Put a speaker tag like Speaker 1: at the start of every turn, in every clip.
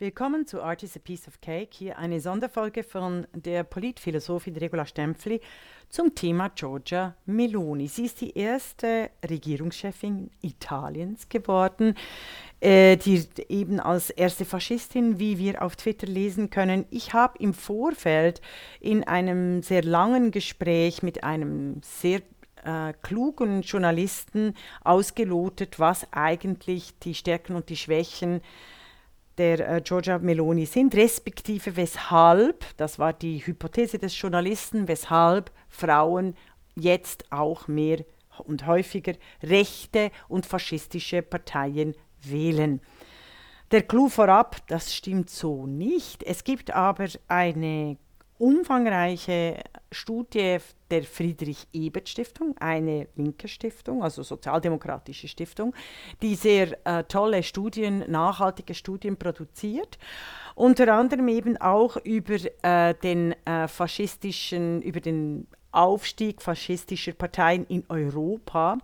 Speaker 1: Willkommen zu Art is a Piece of Cake. Hier eine Sonderfolge von der Politphilosophin Regula Stempfli zum Thema Giorgia Meloni. Sie ist die erste Regierungschefin Italiens geworden, äh, die eben als erste Faschistin, wie wir auf Twitter lesen können. Ich habe im Vorfeld in einem sehr langen Gespräch mit einem sehr äh, klugen Journalisten ausgelotet, was eigentlich die Stärken und die Schwächen sind der äh, Giorgia Meloni sind, respektive weshalb, das war die Hypothese des Journalisten, weshalb Frauen jetzt auch mehr und häufiger rechte und faschistische Parteien wählen. Der Clou vorab, das stimmt so nicht. Es gibt aber eine umfangreiche Studie der Friedrich-Ebert-Stiftung, eine linke Stiftung, also sozialdemokratische Stiftung, die sehr äh, tolle Studien, nachhaltige Studien produziert. Unter anderem eben auch über äh, den äh, faschistischen, über den Aufstieg faschistischer Parteien in Europa.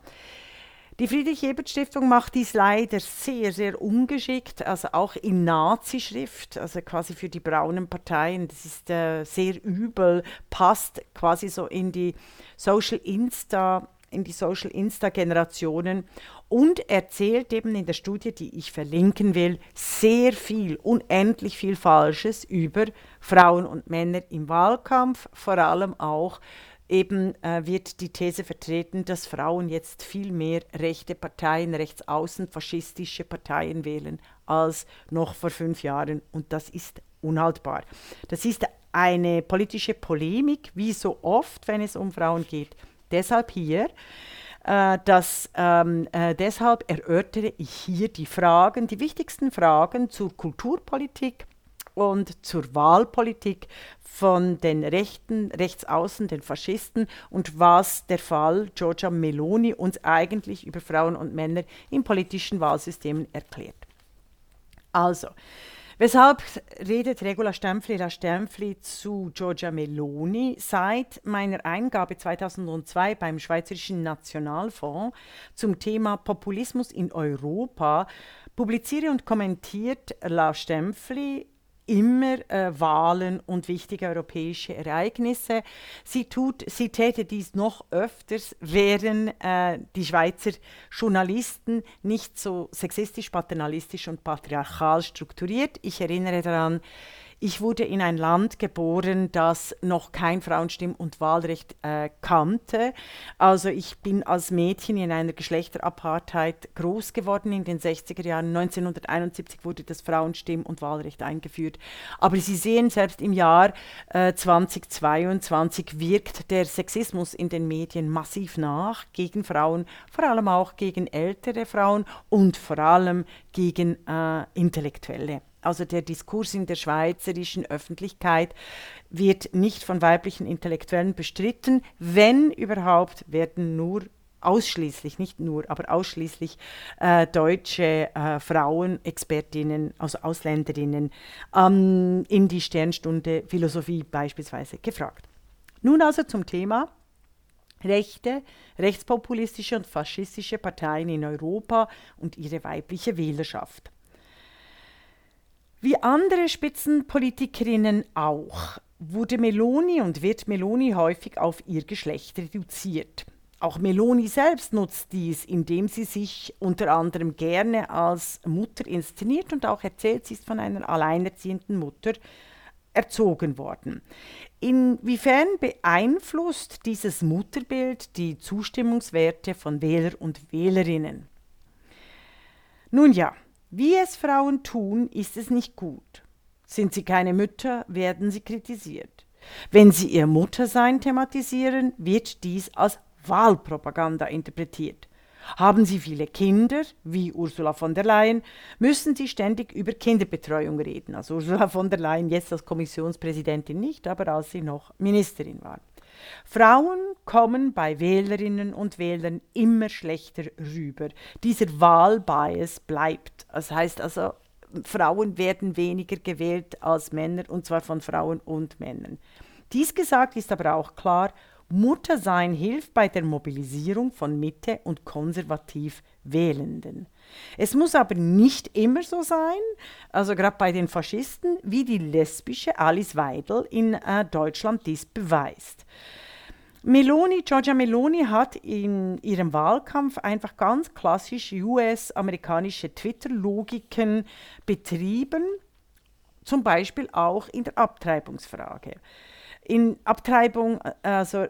Speaker 1: Die Friedrich-Ebert-Stiftung macht dies leider sehr, sehr ungeschickt, also auch in Nazi-Schrift, also quasi für die braunen Parteien. Das ist äh, sehr übel, passt quasi so in die Social Insta in die Social Insta Generationen und erzählt eben in der Studie, die ich verlinken will, sehr viel, unendlich viel Falsches über Frauen und Männer im Wahlkampf, vor allem auch eben äh, wird die These vertreten, dass Frauen jetzt viel mehr rechte Parteien, rechtsaußen faschistische Parteien wählen als noch vor fünf Jahren. Und das ist unhaltbar. Das ist eine politische Polemik, wie so oft, wenn es um Frauen geht. Deshalb hier. Äh, das, ähm, äh, deshalb erörtere ich hier die Fragen, die wichtigsten Fragen zur Kulturpolitik, und zur Wahlpolitik von den Rechten, Rechtsaußen, den Faschisten und was der Fall Giorgia Meloni uns eigentlich über Frauen und Männer in politischen Wahlsystemen erklärt. Also, Weshalb redet Regula Stempfli, La Stempfli zu Giorgia Meloni? Seit meiner Eingabe 2002 beim Schweizerischen Nationalfonds zum Thema Populismus in Europa publiziere und kommentiert La Stempfli immer äh, Wahlen und wichtige europäische Ereignisse. Sie, tut, sie täte dies noch öfters, wären äh, die Schweizer Journalisten nicht so sexistisch, paternalistisch und patriarchal strukturiert. Ich erinnere daran, ich wurde in ein Land geboren, das noch kein Frauenstimm- und Wahlrecht äh, kannte. Also ich bin als Mädchen in einer Geschlechterapartheit groß geworden in den 60er Jahren. 1971 wurde das Frauenstimm- und Wahlrecht eingeführt. Aber Sie sehen, selbst im Jahr äh, 2022 wirkt der Sexismus in den Medien massiv nach gegen Frauen, vor allem auch gegen ältere Frauen und vor allem gegen äh, Intellektuelle also der Diskurs in der schweizerischen Öffentlichkeit wird nicht von weiblichen Intellektuellen bestritten. Wenn überhaupt, werden nur ausschließlich, nicht nur, aber ausschließlich äh, deutsche äh, Frauen, Expertinnen, also Ausländerinnen, ähm, in die Sternstunde Philosophie beispielsweise gefragt. Nun also zum Thema rechte, rechtspopulistische und faschistische Parteien in Europa und ihre weibliche Wählerschaft. Wie andere Spitzenpolitikerinnen auch, wurde Meloni und wird Meloni häufig auf ihr Geschlecht reduziert. Auch Meloni selbst nutzt dies, indem sie sich unter anderem gerne als Mutter inszeniert und auch erzählt, sie ist von einer alleinerziehenden Mutter erzogen worden. Inwiefern beeinflusst dieses Mutterbild die Zustimmungswerte von Wähler und Wählerinnen? Nun ja, wie es Frauen tun, ist es nicht gut. Sind sie keine Mütter, werden sie kritisiert. Wenn sie ihr Muttersein thematisieren, wird dies als Wahlpropaganda interpretiert. Haben sie viele Kinder, wie Ursula von der Leyen, müssen sie ständig über Kinderbetreuung reden. Also Ursula von der Leyen jetzt als Kommissionspräsidentin nicht, aber als sie noch Ministerin war. Frauen kommen bei Wählerinnen und Wählern immer schlechter rüber. Dieser Wahlbias bleibt. Das heißt also, Frauen werden weniger gewählt als Männer, und zwar von Frauen und Männern. Dies gesagt ist aber auch klar, Muttersein hilft bei der Mobilisierung von Mitte und konservativ Wählenden. Es muss aber nicht immer so sein, also gerade bei den Faschisten, wie die lesbische Alice Weidel in äh, Deutschland dies beweist. Meloni, Giorgia Meloni hat in ihrem Wahlkampf einfach ganz klassisch US-amerikanische Twitter-Logiken betrieben, zum Beispiel auch in der Abtreibungsfrage. In Abtreibung, also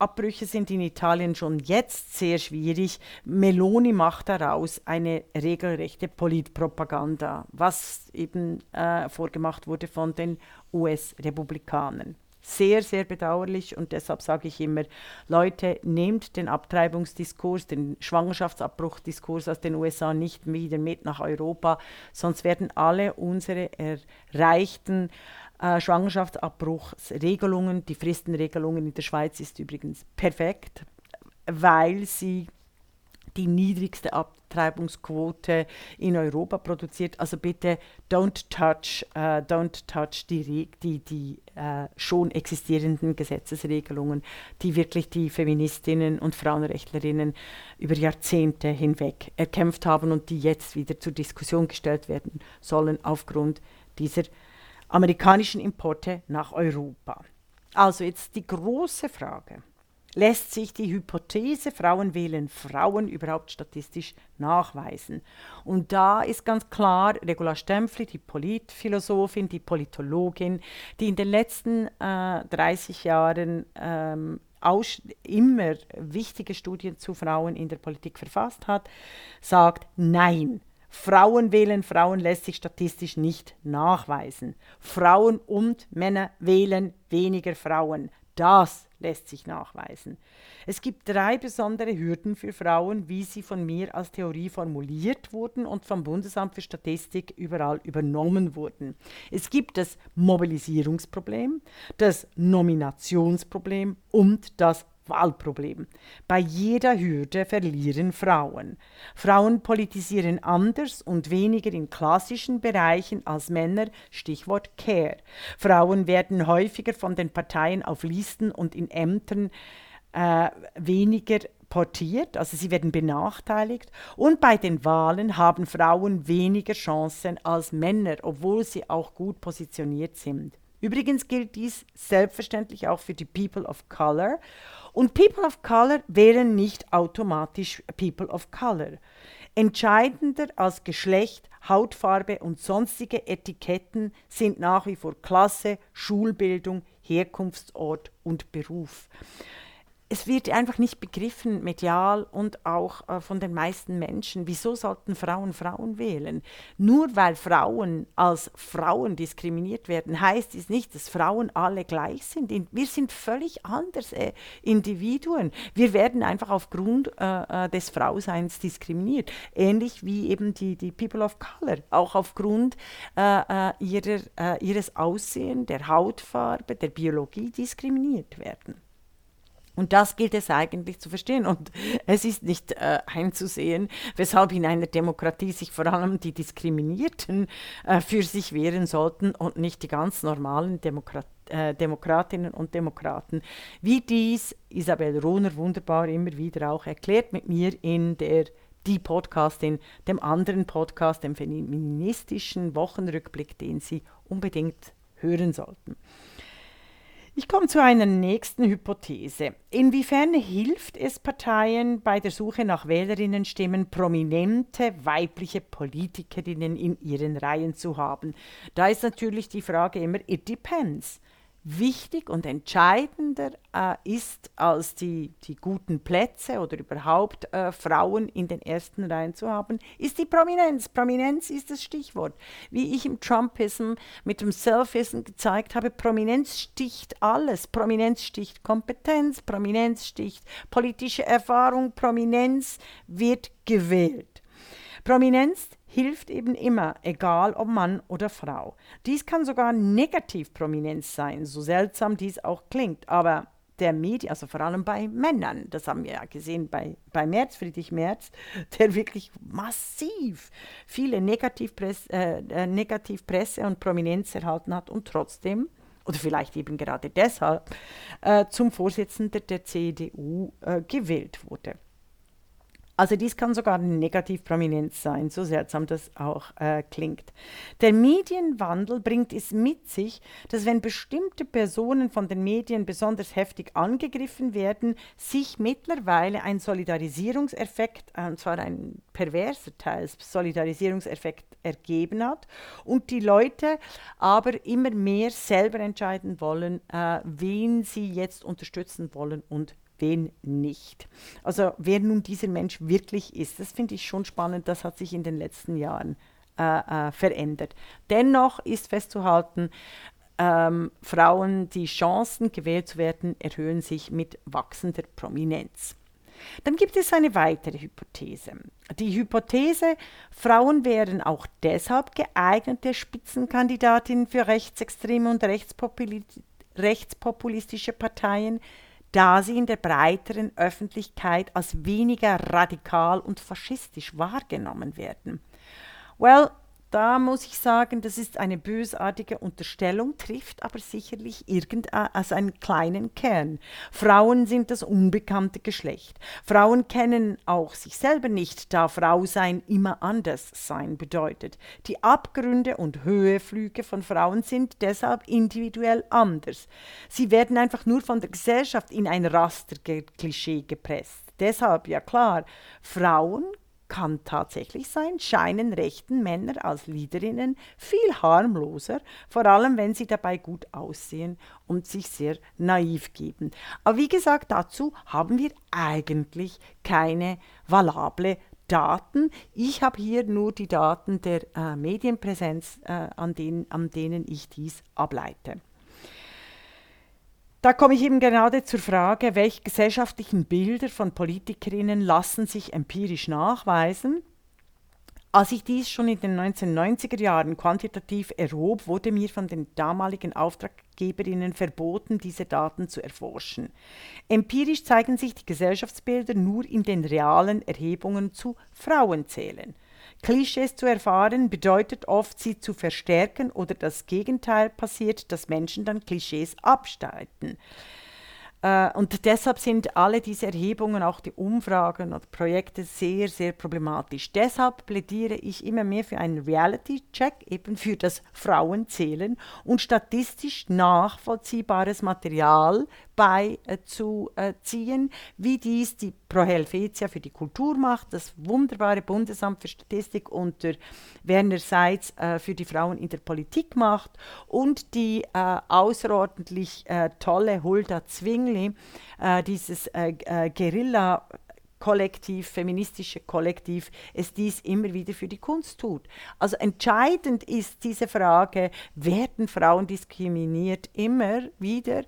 Speaker 1: Schwangerschaftsabbrüche sind in Italien schon jetzt sehr schwierig. Meloni macht daraus eine regelrechte Politpropaganda, was eben äh, vorgemacht wurde von den US-Republikanern sehr, sehr bedauerlich und deshalb sage ich immer, Leute, nehmt den Abtreibungsdiskurs, den Schwangerschaftsabbruchdiskurs aus den USA nicht wieder mit nach Europa, sonst werden alle unsere erreichten äh, Schwangerschaftsabbruchsregelungen, die Fristenregelungen in der Schweiz ist übrigens perfekt, weil sie die niedrigste Abtreibungsquote in Europa produziert. Also bitte don't touch, uh, don't touch die, die, die uh, schon existierenden Gesetzesregelungen, die wirklich die Feministinnen und Frauenrechtlerinnen über Jahrzehnte hinweg erkämpft haben und die jetzt wieder zur Diskussion gestellt werden sollen aufgrund dieser amerikanischen Importe nach Europa. Also jetzt die große Frage lässt sich die Hypothese, Frauen wählen Frauen überhaupt statistisch nachweisen. Und da ist ganz klar Regula Stempfli, die Politphilosophin, die Politologin, die in den letzten äh, 30 Jahren ähm, immer wichtige Studien zu Frauen in der Politik verfasst hat, sagt, nein, Frauen wählen Frauen lässt sich statistisch nicht nachweisen. Frauen und Männer wählen weniger Frauen. Das lässt sich nachweisen. Es gibt drei besondere Hürden für Frauen, wie sie von mir als Theorie formuliert wurden und vom Bundesamt für Statistik überall übernommen wurden. Es gibt das Mobilisierungsproblem, das Nominationsproblem und das Wahlproblem. Bei jeder Hürde verlieren Frauen. Frauen politisieren anders und weniger in klassischen Bereichen als Männer, Stichwort Care. Frauen werden häufiger von den Parteien auf Listen und in Ämtern äh, weniger portiert, also sie werden benachteiligt. Und bei den Wahlen haben Frauen weniger Chancen als Männer, obwohl sie auch gut positioniert sind. Übrigens gilt dies selbstverständlich auch für die People of Color und People of Color wären nicht automatisch People of Color. Entscheidender als Geschlecht, Hautfarbe und sonstige Etiketten sind nach wie vor Klasse, Schulbildung, Herkunftsort und Beruf es wird einfach nicht begriffen, medial und auch äh, von den meisten Menschen. Wieso sollten Frauen Frauen wählen? Nur weil Frauen als Frauen diskriminiert werden, heißt es nicht, dass Frauen alle gleich sind. Wir sind völlig anders äh, Individuen. Wir werden einfach aufgrund äh, äh des Frauseins diskriminiert. Ähnlich wie eben die, die People of Color, auch aufgrund äh, äh, ihrer, ihres Aussehens, der Hautfarbe, der Biologie diskriminiert werden. Und das gilt es eigentlich zu verstehen. Und es ist nicht äh, einzusehen, weshalb in einer Demokratie sich vor allem die Diskriminierten äh, für sich wehren sollten und nicht die ganz normalen Demokrat äh, Demokratinnen und Demokraten. Wie dies Isabel Rohner wunderbar immer wieder auch erklärt mit mir in der die Podcastin, dem anderen Podcast, dem feministischen Wochenrückblick, den Sie unbedingt hören sollten. Ich komme zu einer nächsten Hypothese. Inwiefern hilft es Parteien bei der Suche nach Wählerinnenstimmen, prominente weibliche Politikerinnen in ihren Reihen zu haben? Da ist natürlich die Frage immer, it depends wichtig und entscheidender äh, ist, als die, die guten Plätze oder überhaupt äh, Frauen in den ersten Reihen zu haben, ist die Prominenz. Prominenz ist das Stichwort. Wie ich im Trumpism mit dem Selfism gezeigt habe, Prominenz sticht alles. Prominenz sticht Kompetenz, Prominenz sticht politische Erfahrung, Prominenz wird gewählt. Prominenz hilft eben immer, egal ob Mann oder Frau. Dies kann sogar Negativprominenz sein, so seltsam dies auch klingt, aber der Medien, also vor allem bei Männern, das haben wir ja gesehen bei, bei Merz, Friedrich Merz, der wirklich massiv viele Negativpresse, äh, äh, Negativpresse und Prominenz erhalten hat und trotzdem, oder vielleicht eben gerade deshalb, äh, zum Vorsitzenden der CDU äh, gewählt wurde. Also dies kann sogar negativ prominent sein, so seltsam das auch äh, klingt. Der Medienwandel bringt es mit sich, dass wenn bestimmte Personen von den Medien besonders heftig angegriffen werden, sich mittlerweile ein Solidarisierungseffekt, äh, und zwar ein perverser Teil, Solidarisierungseffekt ergeben hat und die Leute aber immer mehr selber entscheiden wollen, äh, wen sie jetzt unterstützen wollen und wen nicht. Also wer nun dieser Mensch wirklich ist, das finde ich schon spannend, das hat sich in den letzten Jahren äh, äh, verändert. Dennoch ist festzuhalten, ähm, Frauen, die Chancen gewählt zu werden, erhöhen sich mit wachsender Prominenz. Dann gibt es eine weitere Hypothese. Die Hypothese, Frauen wären auch deshalb geeignete Spitzenkandidatinnen für rechtsextreme und rechtspopulistische Parteien, da sie in der breiteren Öffentlichkeit als weniger radikal und faschistisch wahrgenommen werden. Well, da muss ich sagen, das ist eine bösartige Unterstellung, trifft aber sicherlich irgendeinen einen kleinen Kern. Frauen sind das unbekannte Geschlecht. Frauen kennen auch sich selber nicht, da Frau sein immer anders sein bedeutet. Die Abgründe und Höheflüge von Frauen sind deshalb individuell anders. Sie werden einfach nur von der Gesellschaft in ein Rasterklischee gepresst. Deshalb, ja klar, Frauen kann tatsächlich sein, scheinen rechten Männer als Leaderinnen viel harmloser, vor allem wenn sie dabei gut aussehen und sich sehr naiv geben. Aber wie gesagt, dazu haben wir eigentlich keine valable Daten. Ich habe hier nur die Daten der äh, Medienpräsenz, äh, an, denen, an denen ich dies ableite. Da komme ich eben gerade zur Frage, welche gesellschaftlichen Bilder von Politikerinnen lassen sich empirisch nachweisen. Als ich dies schon in den 1990er Jahren quantitativ erhob, wurde mir von den damaligen Auftraggeberinnen verboten, diese Daten zu erforschen. Empirisch zeigen sich die Gesellschaftsbilder nur in den realen Erhebungen zu Frauenzählen. Klischees zu erfahren bedeutet oft, sie zu verstärken oder das Gegenteil passiert, dass Menschen dann Klischees abstreiten. Äh, und deshalb sind alle diese Erhebungen, auch die Umfragen oder Projekte sehr, sehr problematisch. Deshalb plädiere ich immer mehr für einen Reality-Check, eben für das Frauenzählen und statistisch nachvollziehbares Material beizuziehen, wie dies die Pro Helvetia für die Kultur macht, das wunderbare Bundesamt für Statistik unter Werner Seitz äh, für die Frauen in der Politik macht und die äh, außerordentlich äh, tolle Hulda Zwingli, äh, dieses äh, äh, Guerilla Kollektiv, feministische Kollektiv, es dies immer wieder für die Kunst tut. Also entscheidend ist diese Frage, werden Frauen diskriminiert, immer wieder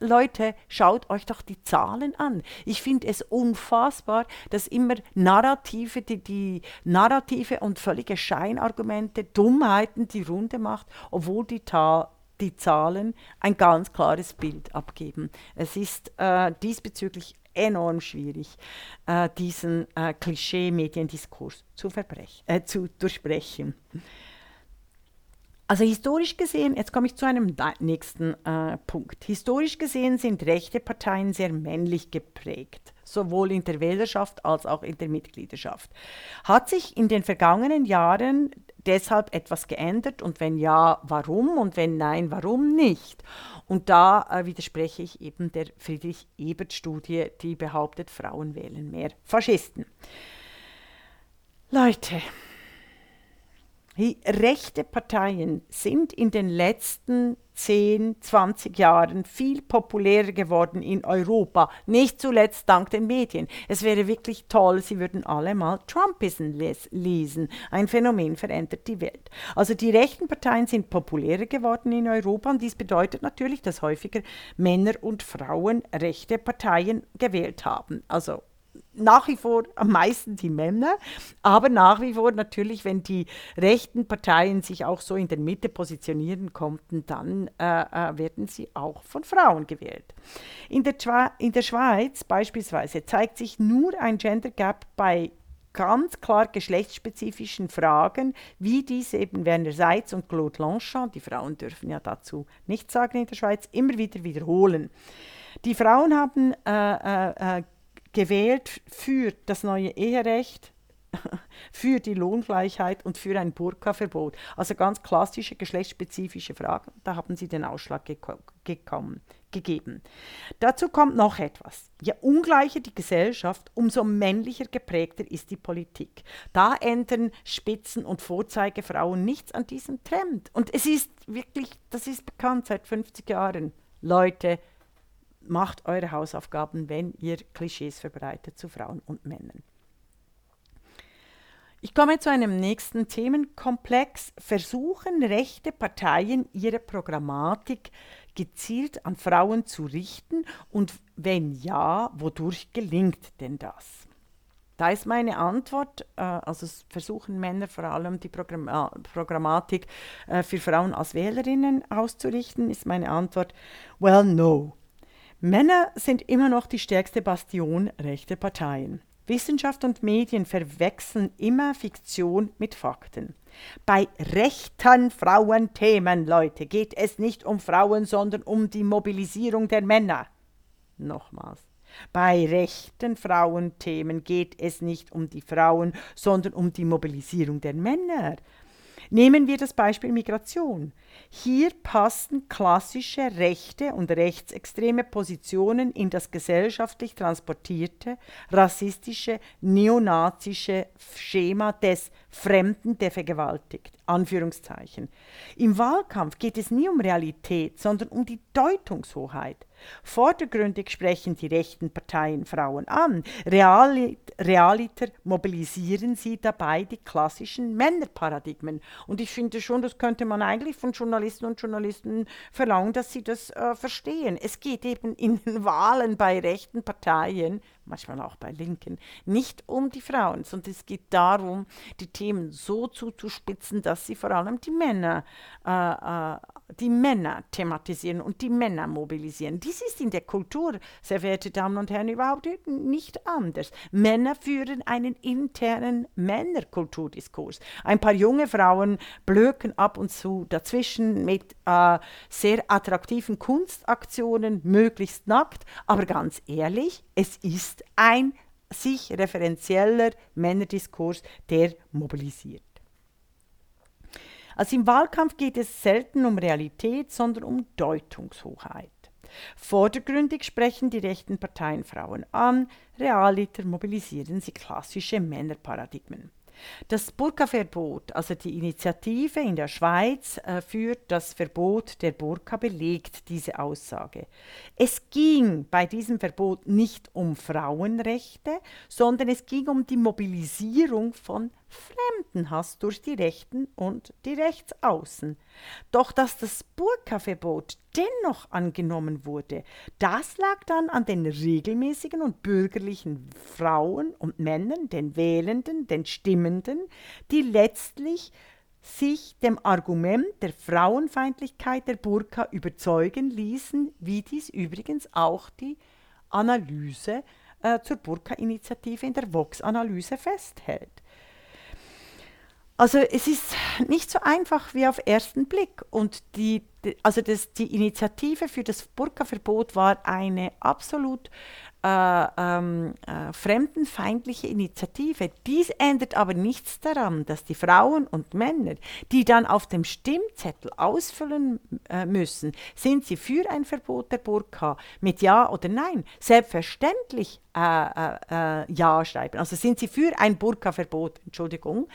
Speaker 1: Leute, schaut euch doch die Zahlen an. Ich finde es unfassbar, dass immer Narrative, die, die Narrative und völlige Scheinargumente, Dummheiten die Runde macht, obwohl die, Ta die Zahlen ein ganz klares Bild abgeben. Es ist äh, diesbezüglich enorm schwierig, äh, diesen äh, Klischee-Mediendiskurs zu, äh, zu durchbrechen. Also historisch gesehen, jetzt komme ich zu einem nächsten äh, Punkt. Historisch gesehen sind rechte Parteien sehr männlich geprägt, sowohl in der Wählerschaft als auch in der Mitgliedschaft. Hat sich in den vergangenen Jahren deshalb etwas geändert und wenn ja, warum und wenn nein, warum nicht? Und da äh, widerspreche ich eben der Friedrich-Ebert-Studie, die behauptet, Frauen wählen mehr Faschisten. Leute, Rechte Parteien sind in den letzten 10, 20 Jahren viel populärer geworden in Europa, nicht zuletzt dank den Medien. Es wäre wirklich toll, sie würden alle mal Trumpism lesen. Ein Phänomen verändert die Welt. Also die rechten Parteien sind populärer geworden in Europa und dies bedeutet natürlich, dass häufiger Männer und Frauen rechte Parteien gewählt haben. Also nach wie vor am meisten die Männer, aber nach wie vor natürlich, wenn die rechten Parteien sich auch so in der Mitte positionieren konnten, dann äh, äh, werden sie auch von Frauen gewählt. In der, in der Schweiz beispielsweise zeigt sich nur ein Gender Gap bei ganz klar geschlechtsspezifischen Fragen, wie dies eben Werner Seitz und Claude Longchamp, die Frauen dürfen ja dazu nichts sagen in der Schweiz, immer wieder wiederholen. Die Frauen haben äh, äh, äh gewählt für das neue Eherecht, für die Lohngleichheit und für ein Burka-Verbot. Also ganz klassische geschlechtsspezifische Fragen. Da haben sie den Ausschlag gekommen, gegeben. Dazu kommt noch etwas. Je ungleicher die Gesellschaft, umso männlicher geprägter ist die Politik. Da ändern Spitzen- und Vorzeigefrauen nichts an diesem Trend. Und es ist wirklich, das ist bekannt seit 50 Jahren. Leute, macht eure Hausaufgaben, wenn ihr Klischees verbreitet zu Frauen und Männern. Ich komme zu einem nächsten Themenkomplex. Versuchen rechte Parteien ihre Programmatik gezielt an Frauen zu richten und wenn ja, wodurch gelingt denn das? Da ist meine Antwort, äh, also versuchen Männer vor allem die äh, Programmatik äh, für Frauen als Wählerinnen auszurichten, ist meine Antwort, well, no. Männer sind immer noch die stärkste Bastion rechter Parteien. Wissenschaft und Medien verwechseln immer Fiktion mit Fakten. Bei rechten Frauenthemen, Leute, geht es nicht um Frauen, sondern um die Mobilisierung der Männer. Nochmals. Bei rechten Frauenthemen geht es nicht um die Frauen, sondern um die Mobilisierung der Männer. Nehmen wir das Beispiel Migration. Hier passen klassische rechte und rechtsextreme Positionen in das gesellschaftlich transportierte, rassistische, neonazische Schema des Fremden, der vergewaltigt. Anführungszeichen. Im Wahlkampf geht es nie um Realität, sondern um die Deutungshoheit. Vordergründig sprechen die rechten Parteien Frauen an. realiter mobilisieren sie dabei die klassischen Männerparadigmen. Und ich finde schon, das könnte man eigentlich von Journalisten und Journalisten verlangen, dass sie das äh, verstehen. Es geht eben in den Wahlen bei rechten Parteien manchmal auch bei Linken, nicht um die Frauen, sondern es geht darum, die Themen so zuzuspitzen, dass sie vor allem die Männer, äh, äh, die Männer thematisieren und die Männer mobilisieren. Dies ist in der Kultur, sehr verehrte Damen und Herren, überhaupt nicht anders. Männer führen einen internen Männerkulturdiskurs. Ein paar junge Frauen blöken ab und zu dazwischen mit äh, sehr attraktiven Kunstaktionen, möglichst nackt, aber ganz ehrlich, es ist ist ein sich referenzieller Männerdiskurs, der mobilisiert. Also im Wahlkampf geht es selten um Realität, sondern um Deutungshoheit. Vordergründig sprechen die rechten Parteien Frauen an, realiter mobilisieren sie klassische Männerparadigmen. Das Burka-Verbot, also die Initiative in der Schweiz äh, für das Verbot der Burka, belegt diese Aussage. Es ging bei diesem Verbot nicht um Frauenrechte, sondern es ging um die Mobilisierung von Fremdenhass durch die Rechten und die Rechtsaußen. Doch dass das Burka-Verbot dennoch angenommen wurde, das lag dann an den regelmäßigen und bürgerlichen Frauen und Männern, den Wählenden, den Stimmenden, die letztlich sich dem Argument der Frauenfeindlichkeit der Burka überzeugen ließen, wie dies übrigens auch die Analyse äh, zur Burka-Initiative in der Vox-Analyse festhält. Also es ist nicht so einfach wie auf ersten Blick. Und die, also das, die Initiative für das Burka-Verbot war eine absolut äh, ähm, äh, fremdenfeindliche Initiative. Dies ändert aber nichts daran, dass die Frauen und Männer, die dann auf dem Stimmzettel ausfüllen äh, müssen, sind sie für ein Verbot der Burka mit Ja oder Nein, selbstverständlich äh, äh, äh, Ja schreiben. Also sind sie für ein Burka-Verbot, Entschuldigung,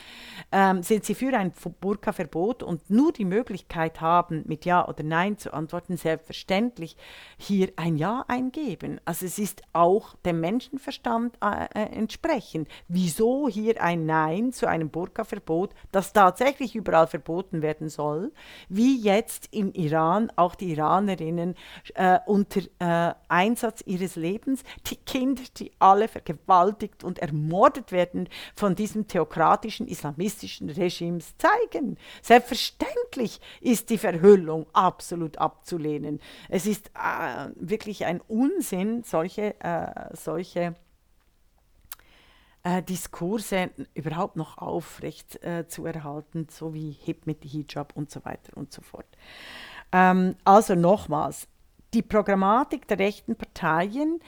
Speaker 1: ähm, sind sie für ein Burka-Verbot und nur die Möglichkeit haben, mit Ja oder Nein zu antworten, selbstverständlich hier ein Ja eingeben. Also es ist auch dem Menschenverstand äh, äh, entsprechend. Wieso hier ein Nein zu einem Burka-Verbot, das tatsächlich überall verboten werden soll, wie jetzt im Iran auch die Iranerinnen äh, unter äh, Einsatz ihres Lebens, die Kinder, die alle vergewaltigt und ermordet werden von diesem theokratischen islamistischen Regimes zeigen. Selbstverständlich ist die Verhüllung absolut abzulehnen. Es ist äh, wirklich ein Unsinn, solche äh, solche äh, Diskurse überhaupt noch aufrecht äh, zu erhalten, so wie Hip mit Hijab und so weiter und so fort. Ähm, also nochmals, die Programmatik der rechten Parteien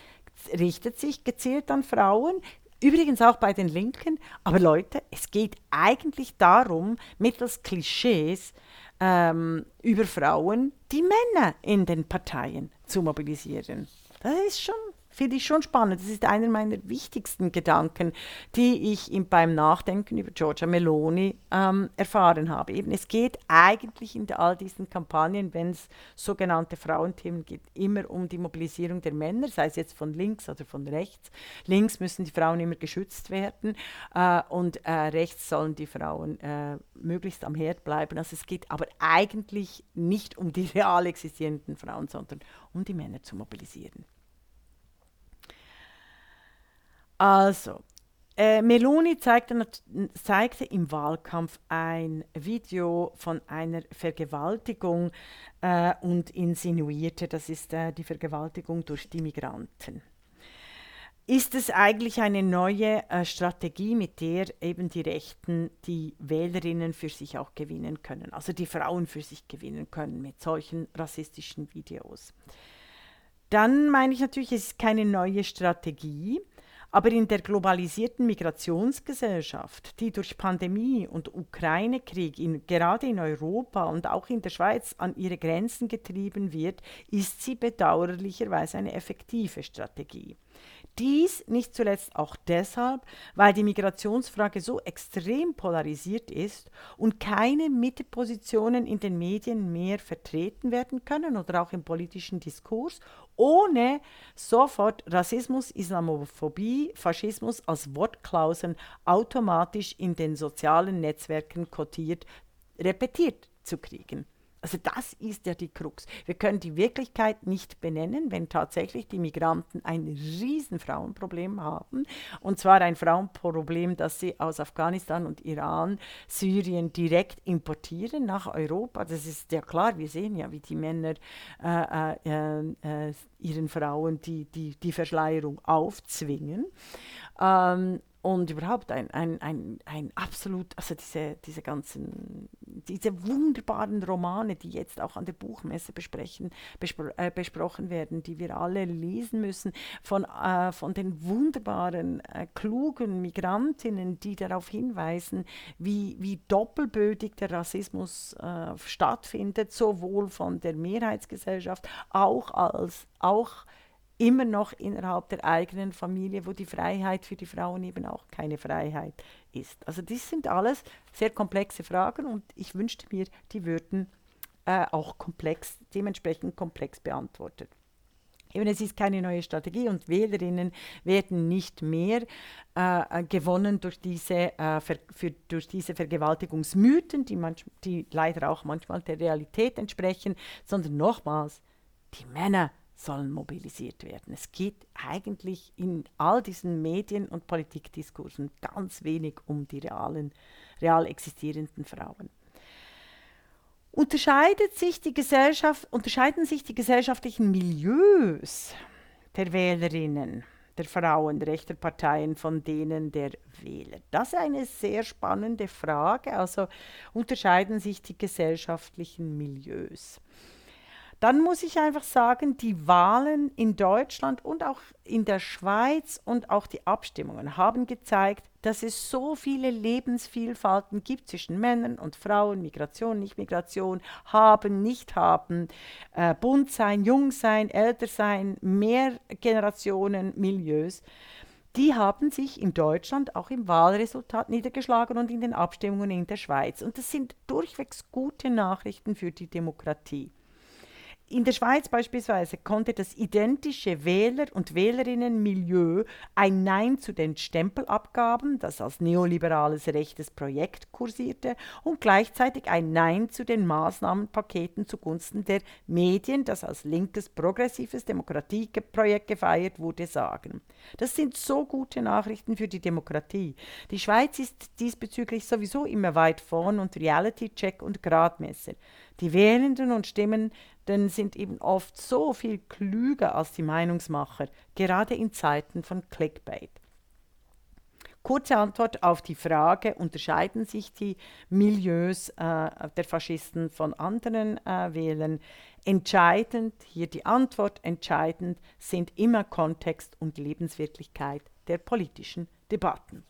Speaker 1: richtet sich gezielt an Frauen, übrigens auch bei den Linken. Aber Leute, es geht eigentlich darum, mittels Klischees ähm, über Frauen die Männer in den Parteien zu mobilisieren. Das ist schon finde ich schon spannend. Das ist einer meiner wichtigsten Gedanken, die ich beim Nachdenken über Giorgia Meloni ähm, erfahren habe. Eben, es geht eigentlich in all diesen Kampagnen, wenn es sogenannte Frauenthemen gibt, immer um die Mobilisierung der Männer, sei es jetzt von links oder von rechts. Links müssen die Frauen immer geschützt werden äh, und äh, rechts sollen die Frauen äh, möglichst am Herd bleiben. Also es geht aber eigentlich nicht um die real existierenden Frauen, sondern um die Männer zu mobilisieren. Also, äh, Meloni zeigte, zeigte, im Wahlkampf ein Video von einer Vergewaltigung äh, und insinuierte, das ist äh, die Vergewaltigung durch die Migranten. Ist es eigentlich eine neue äh, Strategie, mit der eben die Rechten die Wählerinnen für sich auch gewinnen können, also die Frauen für sich gewinnen können mit solchen rassistischen Videos? Dann meine ich natürlich, es ist keine neue Strategie, aber in der globalisierten Migrationsgesellschaft, die durch Pandemie und Ukraine-Krieg in, gerade in Europa und auch in der Schweiz an ihre Grenzen getrieben wird, ist sie bedauerlicherweise eine effektive Strategie. Dies nicht zuletzt auch deshalb, weil die Migrationsfrage so extrem polarisiert ist und keine Mittepositionen in den Medien mehr vertreten werden können oder auch im politischen Diskurs, ohne sofort Rassismus, Islamophobie, Faschismus als Wortklauseln automatisch in den sozialen Netzwerken kotiert, repetiert zu kriegen. Also das ist ja die Krux. Wir können die Wirklichkeit nicht benennen, wenn tatsächlich die Migranten ein riesen Frauenproblem haben. Und zwar ein Frauenproblem, das sie aus Afghanistan und Iran, Syrien direkt importieren nach Europa. Das ist ja klar, wir sehen ja, wie die Männer äh, äh, äh, ihren Frauen die, die, die Verschleierung aufzwingen. Ähm, und überhaupt ein, ein, ein, ein absolut, also diese, diese ganzen, diese wunderbaren Romane, die jetzt auch an der Buchmesse besprechen, bespro äh, besprochen werden, die wir alle lesen müssen, von, äh, von den wunderbaren, äh, klugen Migrantinnen, die darauf hinweisen, wie, wie doppelbödig der Rassismus äh, stattfindet, sowohl von der Mehrheitsgesellschaft auch als auch immer noch innerhalb der eigenen Familie, wo die Freiheit für die Frauen eben auch keine Freiheit ist. Also das sind alles sehr komplexe Fragen und ich wünschte mir, die würden äh, auch komplex, dementsprechend komplex beantwortet. Eben, es ist keine neue Strategie und Wählerinnen werden nicht mehr äh, gewonnen durch diese, äh, für, durch diese Vergewaltigungsmythen, die, manch, die leider auch manchmal der Realität entsprechen, sondern nochmals, die Männer sollen mobilisiert werden. Es geht eigentlich in all diesen Medien- und Politikdiskursen ganz wenig um die realen, real existierenden Frauen. Unterscheidet sich die Gesellschaft, unterscheiden sich die gesellschaftlichen Milieus der Wählerinnen, der Frauen rechter Parteien von denen der Wähler? Das ist eine sehr spannende Frage. Also unterscheiden sich die gesellschaftlichen Milieus dann muss ich einfach sagen, die Wahlen in Deutschland und auch in der Schweiz und auch die Abstimmungen haben gezeigt, dass es so viele Lebensvielfalten gibt zwischen Männern und Frauen, Migration, Nicht-Migration, haben, nicht haben, äh, bunt sein, jung sein, älter sein, mehr Generationen, Milieus. Die haben sich in Deutschland auch im Wahlresultat niedergeschlagen und in den Abstimmungen in der Schweiz. Und das sind durchwegs gute Nachrichten für die Demokratie. In der Schweiz beispielsweise konnte das identische Wähler- und Wählerinnenmilieu ein Nein zu den Stempelabgaben, das als neoliberales rechtes Projekt kursierte, und gleichzeitig ein Nein zu den Maßnahmenpaketen zugunsten der Medien, das als linkes progressives Demokratieprojekt gefeiert wurde, sagen. Das sind so gute Nachrichten für die Demokratie. Die Schweiz ist diesbezüglich sowieso immer weit vorn und Reality-Check und Gradmesser. Die Wählenden und Stimmenden sind eben oft so viel klüger als die Meinungsmacher, gerade in Zeiten von Clickbait. Kurze Antwort auf die Frage, unterscheiden sich die Milieus äh, der Faschisten von anderen äh, Wählern? Entscheidend, hier die Antwort, entscheidend sind immer Kontext und Lebenswirklichkeit der politischen Debatten.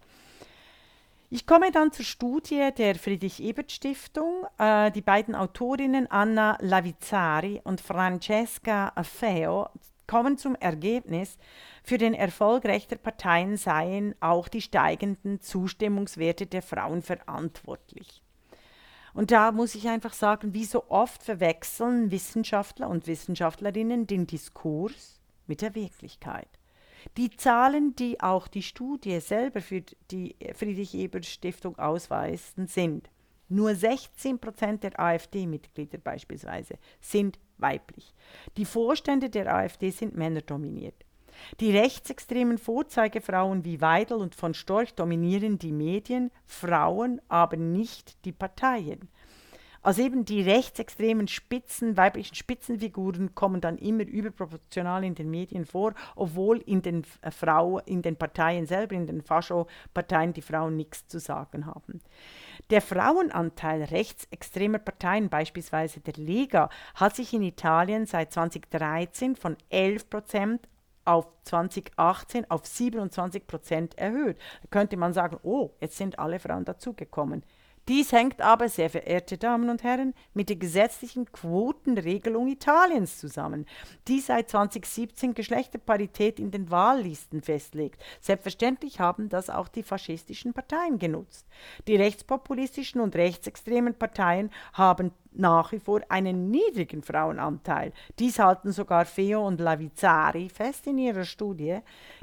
Speaker 1: Ich komme dann zur Studie der Friedrich-Ebert-Stiftung. Äh, die beiden Autorinnen Anna Lavizzari und Francesca Affeo kommen zum Ergebnis, für den Erfolg rechter Parteien seien auch die steigenden Zustimmungswerte der Frauen verantwortlich. Und da muss ich einfach sagen, wie so oft verwechseln Wissenschaftler und Wissenschaftlerinnen den Diskurs mit der Wirklichkeit. Die Zahlen, die auch die Studie selber für die Friedrich-Ebert-Stiftung ausweisen, sind nur 16 Prozent der AfD-Mitglieder beispielsweise sind weiblich. Die Vorstände der AfD sind männerdominiert. Die rechtsextremen Vorzeigefrauen wie Weidel und von Storch dominieren die Medien, Frauen aber nicht die Parteien. Also eben die rechtsextremen Spitzen, weiblichen Spitzenfiguren kommen dann immer überproportional in den Medien vor, obwohl in den äh, Frau, in den Parteien selber, in den Fascho-Parteien die Frauen nichts zu sagen haben. Der Frauenanteil rechtsextremer Parteien, beispielsweise der Lega, hat sich in Italien seit 2013 von 11 Prozent auf 2018 auf 27 Prozent erhöht. Da könnte man sagen, oh, jetzt sind alle Frauen dazugekommen. Dies hängt aber, sehr verehrte Damen und Herren, mit der gesetzlichen Quotenregelung Italiens zusammen, die seit 2017 Geschlechterparität in den Wahllisten festlegt. Selbstverständlich haben das auch die faschistischen Parteien genutzt. Die rechtspopulistischen und rechtsextremen Parteien haben nach wie vor einen niedrigen Frauenanteil. Dies halten sogar Feo und Lavizzari fest in ihrer Studie.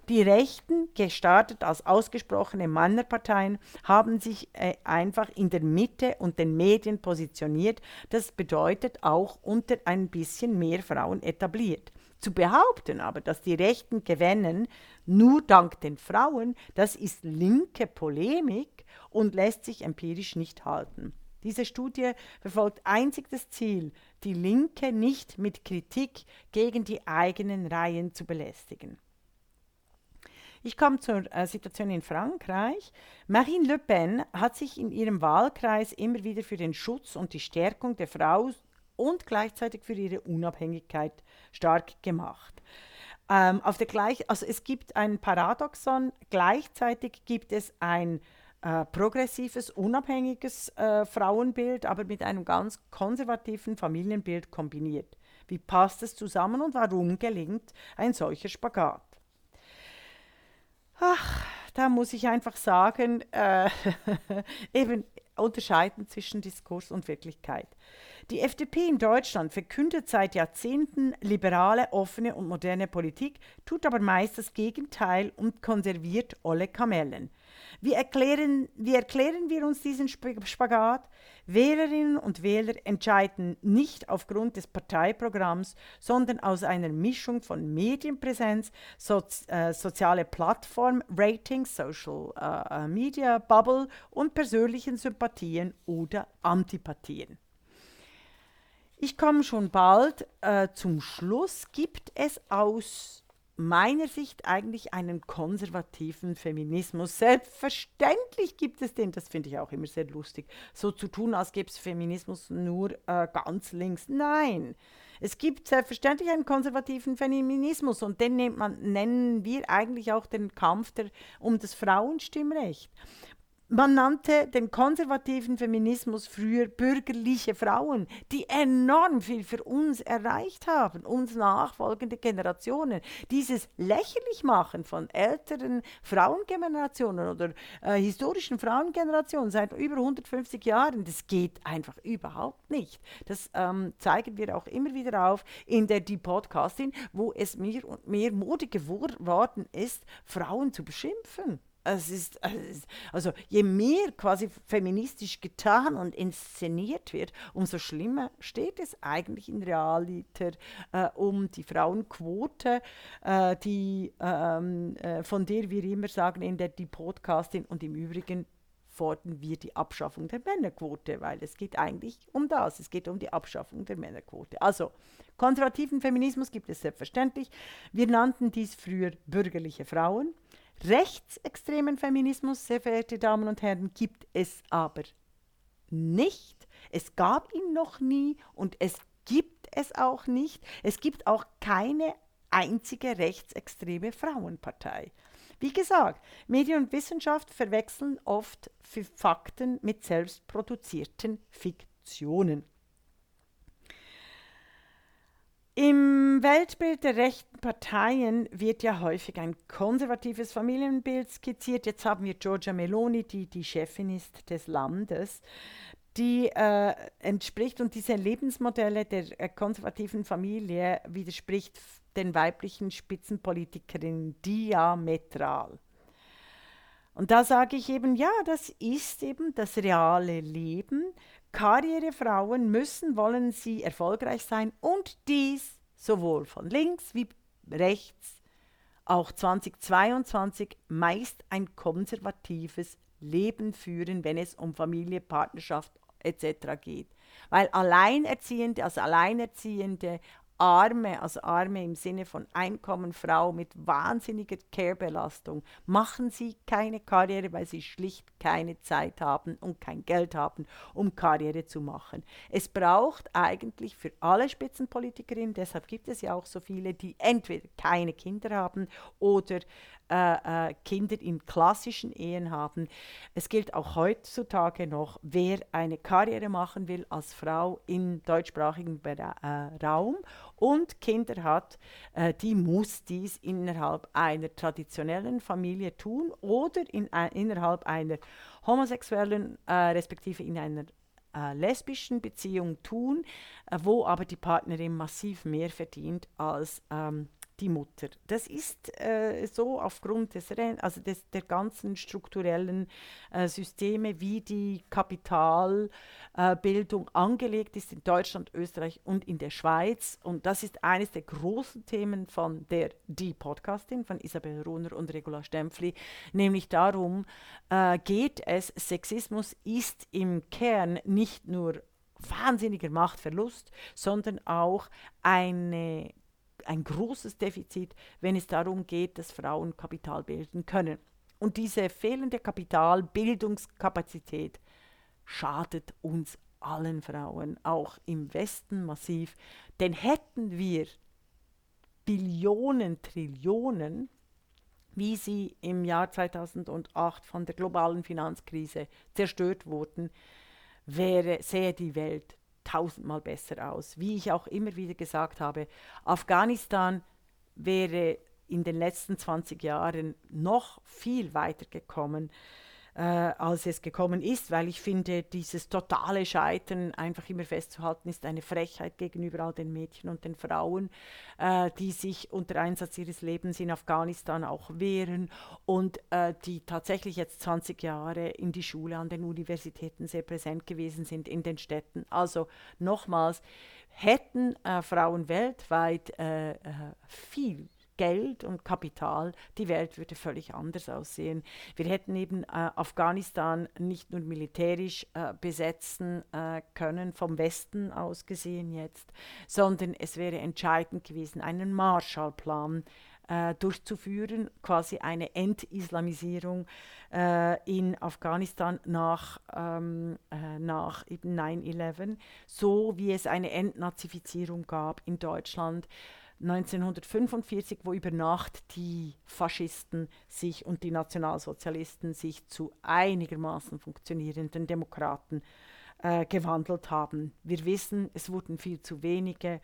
Speaker 1: Die Rechten, gestartet als ausgesprochene Männerparteien, haben sich äh, einfach in der Mitte und den Medien positioniert. Das bedeutet auch unter ein bisschen mehr Frauen etabliert. Zu behaupten aber, dass die Rechten gewinnen, nur dank den Frauen, das ist linke Polemik und lässt sich empirisch nicht halten. Diese Studie verfolgt einzig das Ziel, die Linke nicht mit Kritik gegen die eigenen Reihen zu belästigen. Ich komme zur äh, Situation in Frankreich. Marine Le Pen hat sich in ihrem Wahlkreis immer wieder für den Schutz und die Stärkung der Frau und gleichzeitig für ihre Unabhängigkeit stark gemacht. Ähm, auf der gleich, also es gibt ein Paradoxon, gleichzeitig gibt es ein äh, progressives, unabhängiges äh, Frauenbild, aber mit einem ganz konservativen Familienbild kombiniert. Wie passt es zusammen und warum gelingt ein solcher Spagat? Ach, da muss ich einfach sagen, äh, eben unterscheiden zwischen Diskurs und Wirklichkeit. Die FDP in Deutschland verkündet seit Jahrzehnten liberale, offene und moderne Politik, tut aber meist das Gegenteil und konserviert olle Kamellen. Wie erklären, wie erklären wir uns diesen Spagat? Wählerinnen und Wähler entscheiden nicht aufgrund des Parteiprogramms, sondern aus einer Mischung von Medienpräsenz, Sozi äh, soziale Plattform, Ratings, Social äh, äh, Media, Bubble und persönlichen Sympathien oder Antipathien. Ich komme schon bald äh, zum Schluss. Gibt es aus meiner Sicht eigentlich einen konservativen Feminismus. Selbstverständlich gibt es den, das finde ich auch immer sehr lustig, so zu tun, als gäbe es Feminismus nur äh, ganz links. Nein, es gibt selbstverständlich einen konservativen Feminismus und den man, nennen wir eigentlich auch den Kampf der, um das Frauenstimmrecht. Man nannte den konservativen Feminismus früher bürgerliche Frauen, die enorm viel für uns erreicht haben, uns nachfolgende Generationen. Dieses lächerlich machen von älteren Frauengenerationen oder äh, historischen Frauengenerationen seit über 150 Jahren, das geht einfach überhaupt nicht. Das ähm, zeigen wir auch immer wieder auf in der Die Podcastin, wo es mehr und mehr Mode geworden ist, Frauen zu beschimpfen. Es ist, also je mehr quasi feministisch getan und inszeniert wird, umso schlimmer steht es eigentlich in Realiter äh, um die Frauenquote, äh, die, ähm, äh, von der wir immer sagen in der die Podcasting und im Übrigen fordern wir die Abschaffung der Männerquote, weil es geht eigentlich um das, es geht um die Abschaffung der Männerquote. Also konservativen Feminismus gibt es selbstverständlich. Wir nannten dies früher bürgerliche Frauen. Rechtsextremen Feminismus, sehr verehrte Damen und Herren, gibt es aber nicht. Es gab ihn noch nie und es gibt es auch nicht. Es gibt auch keine einzige rechtsextreme Frauenpartei. Wie gesagt, Medien und Wissenschaft verwechseln oft Fakten mit selbstproduzierten Fiktionen. Im Weltbild der rechten Parteien wird ja häufig ein konservatives Familienbild skizziert. Jetzt haben wir Giorgia Meloni, die die Chefin ist des Landes, die äh, entspricht und diese Lebensmodelle der äh, konservativen Familie widerspricht den weiblichen Spitzenpolitikerinnen diametral. Und da sage ich eben, ja, das ist eben das reale Leben. Karrierefrauen müssen, wollen sie erfolgreich sein und dies sowohl von links wie rechts, auch 2022 meist ein konservatives Leben führen, wenn es um Familie, Partnerschaft etc. geht. Weil Alleinerziehende, als Alleinerziehende Arme, also Arme im Sinne von Einkommen, Frau mit wahnsinniger Care-Belastung, machen sie keine Karriere, weil sie schlicht keine Zeit haben und kein Geld haben, um Karriere zu machen. Es braucht eigentlich für alle Spitzenpolitikerinnen, deshalb gibt es ja auch so viele, die entweder keine Kinder haben oder äh, äh, Kinder in klassischen Ehen haben. Es gilt auch heutzutage noch, wer eine Karriere machen will als Frau im deutschsprachigen äh, Raum und Kinder hat, äh, die muss dies innerhalb einer traditionellen Familie tun oder in, äh, innerhalb einer homosexuellen, äh, respektive in einer lesbischen Beziehung tun, wo aber die Partnerin massiv mehr verdient als ähm, die Mutter. Das ist äh, so aufgrund des, also des, der ganzen strukturellen äh, Systeme, wie die Kapitalbildung äh, angelegt ist in Deutschland, Österreich und in der Schweiz. Und das ist eines der großen Themen von der Die Podcastin von Isabel Runer und Regula Stempfli, nämlich darum äh, geht es, Sexismus ist im Kern nicht nur wahnsinniger Machtverlust, sondern auch eine ein großes Defizit, wenn es darum geht, dass Frauen Kapital bilden können. Und diese fehlende Kapitalbildungskapazität schadet uns allen Frauen, auch im Westen massiv. Denn hätten wir Billionen, Trillionen, wie sie im Jahr 2008 von der globalen Finanzkrise zerstört wurden, wäre, sähe die Welt tausendmal besser aus. Wie ich auch immer wieder gesagt habe, Afghanistan wäre in den letzten 20 Jahren noch viel weiter gekommen äh, als es gekommen ist, weil ich finde, dieses totale Scheitern einfach immer festzuhalten, ist eine Frechheit gegenüber all den Mädchen und den Frauen, äh, die sich unter Einsatz ihres Lebens in Afghanistan auch wehren und äh, die tatsächlich jetzt 20 Jahre in die Schule, an den Universitäten sehr präsent gewesen sind in den Städten. Also nochmals, hätten äh, Frauen weltweit äh, äh, viel Geld und Kapital, die Welt würde völlig anders aussehen. Wir hätten eben äh, Afghanistan nicht nur militärisch äh, besetzen äh, können, vom Westen aus gesehen jetzt, sondern es wäre entscheidend gewesen, einen Marshallplan äh, durchzuführen, quasi eine Entislamisierung äh, in Afghanistan nach, ähm, äh, nach eben 9-11, so wie es eine Entnazifizierung gab in Deutschland 1945, wo über Nacht die Faschisten sich und die Nationalsozialisten sich zu einigermaßen funktionierenden Demokraten äh, gewandelt haben. Wir wissen, es wurden viel zu wenige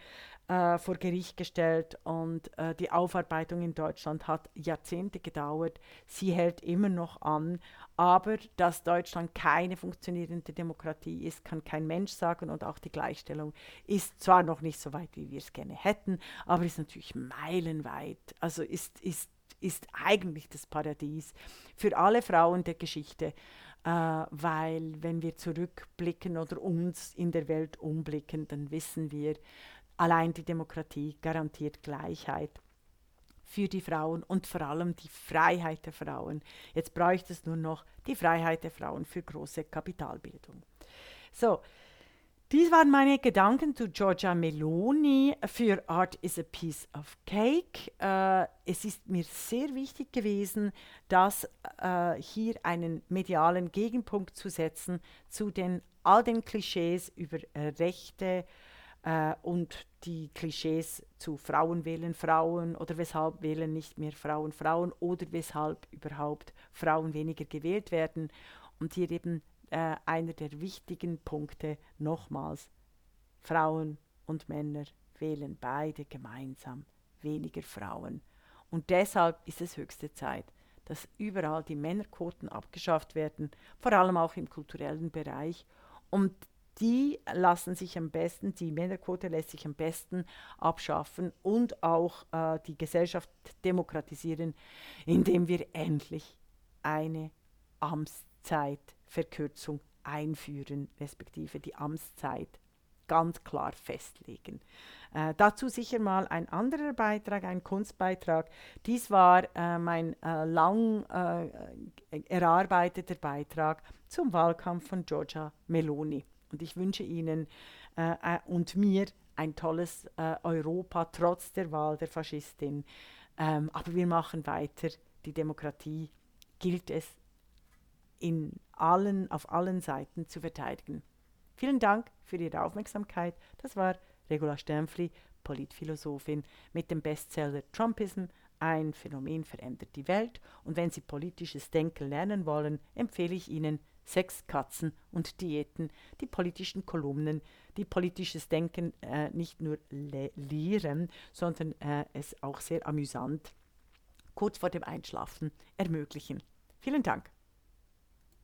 Speaker 1: äh, vor Gericht gestellt und äh, die Aufarbeitung in Deutschland hat Jahrzehnte gedauert. Sie hält immer noch an, aber dass Deutschland keine funktionierende Demokratie ist, kann kein Mensch sagen und auch die Gleichstellung ist zwar noch nicht so weit, wie wir es gerne hätten, aber ist natürlich meilenweit. Also ist, ist, ist eigentlich das Paradies für alle Frauen der Geschichte weil wenn wir zurückblicken oder uns in der Welt umblicken, dann wissen wir, allein die Demokratie garantiert Gleichheit für die Frauen und vor allem die Freiheit der Frauen. Jetzt bräuchte es nur noch die Freiheit der Frauen für große Kapitalbildung. So, Dies waren meine Gedanken zu Giorgia Meloni für Art is a Piece of Cake. Äh, es ist mir sehr wichtig gewesen, dass äh, hier einen medialen Gegenpunkt zu setzen zu den all den Klischees über äh, Rechte äh, und die Klischees zu Frauen wählen Frauen oder weshalb wählen nicht mehr Frauen Frauen oder weshalb überhaupt Frauen weniger gewählt werden und hier eben äh, einer der wichtigen Punkte nochmals. Frauen und Männer wählen beide gemeinsam weniger Frauen. Und deshalb ist es höchste Zeit, dass überall die Männerquoten abgeschafft werden, vor allem auch im kulturellen Bereich. Und die lassen sich am besten, die Männerquote lässt sich am besten abschaffen und auch äh, die Gesellschaft demokratisieren, indem wir endlich eine Amtszeitverkürzung einführen, respektive die Amtszeit ganz klar festlegen. Äh, dazu sicher mal ein anderer Beitrag, ein Kunstbeitrag. Dies war äh, mein äh, lang äh, erarbeiteter Beitrag zum Wahlkampf von Giorgia Meloni. Und ich wünsche Ihnen äh, äh, und mir ein tolles Europa trotz der Wahl der Faschistin. Ähm, aber wir machen weiter. Die Demokratie gilt es in allen, auf allen Seiten zu verteidigen. Vielen Dank für Ihre Aufmerksamkeit. Das war Regula Sternfli, Politphilosophin mit dem Bestseller Trumpism. Ein Phänomen verändert die Welt. Und wenn Sie politisches Denken lernen wollen, empfehle ich Ihnen Sex, Katzen und Diäten, die politischen Kolumnen, die politisches Denken äh, nicht nur le lehren, sondern äh, es auch sehr amüsant kurz vor dem Einschlafen ermöglichen. Vielen Dank.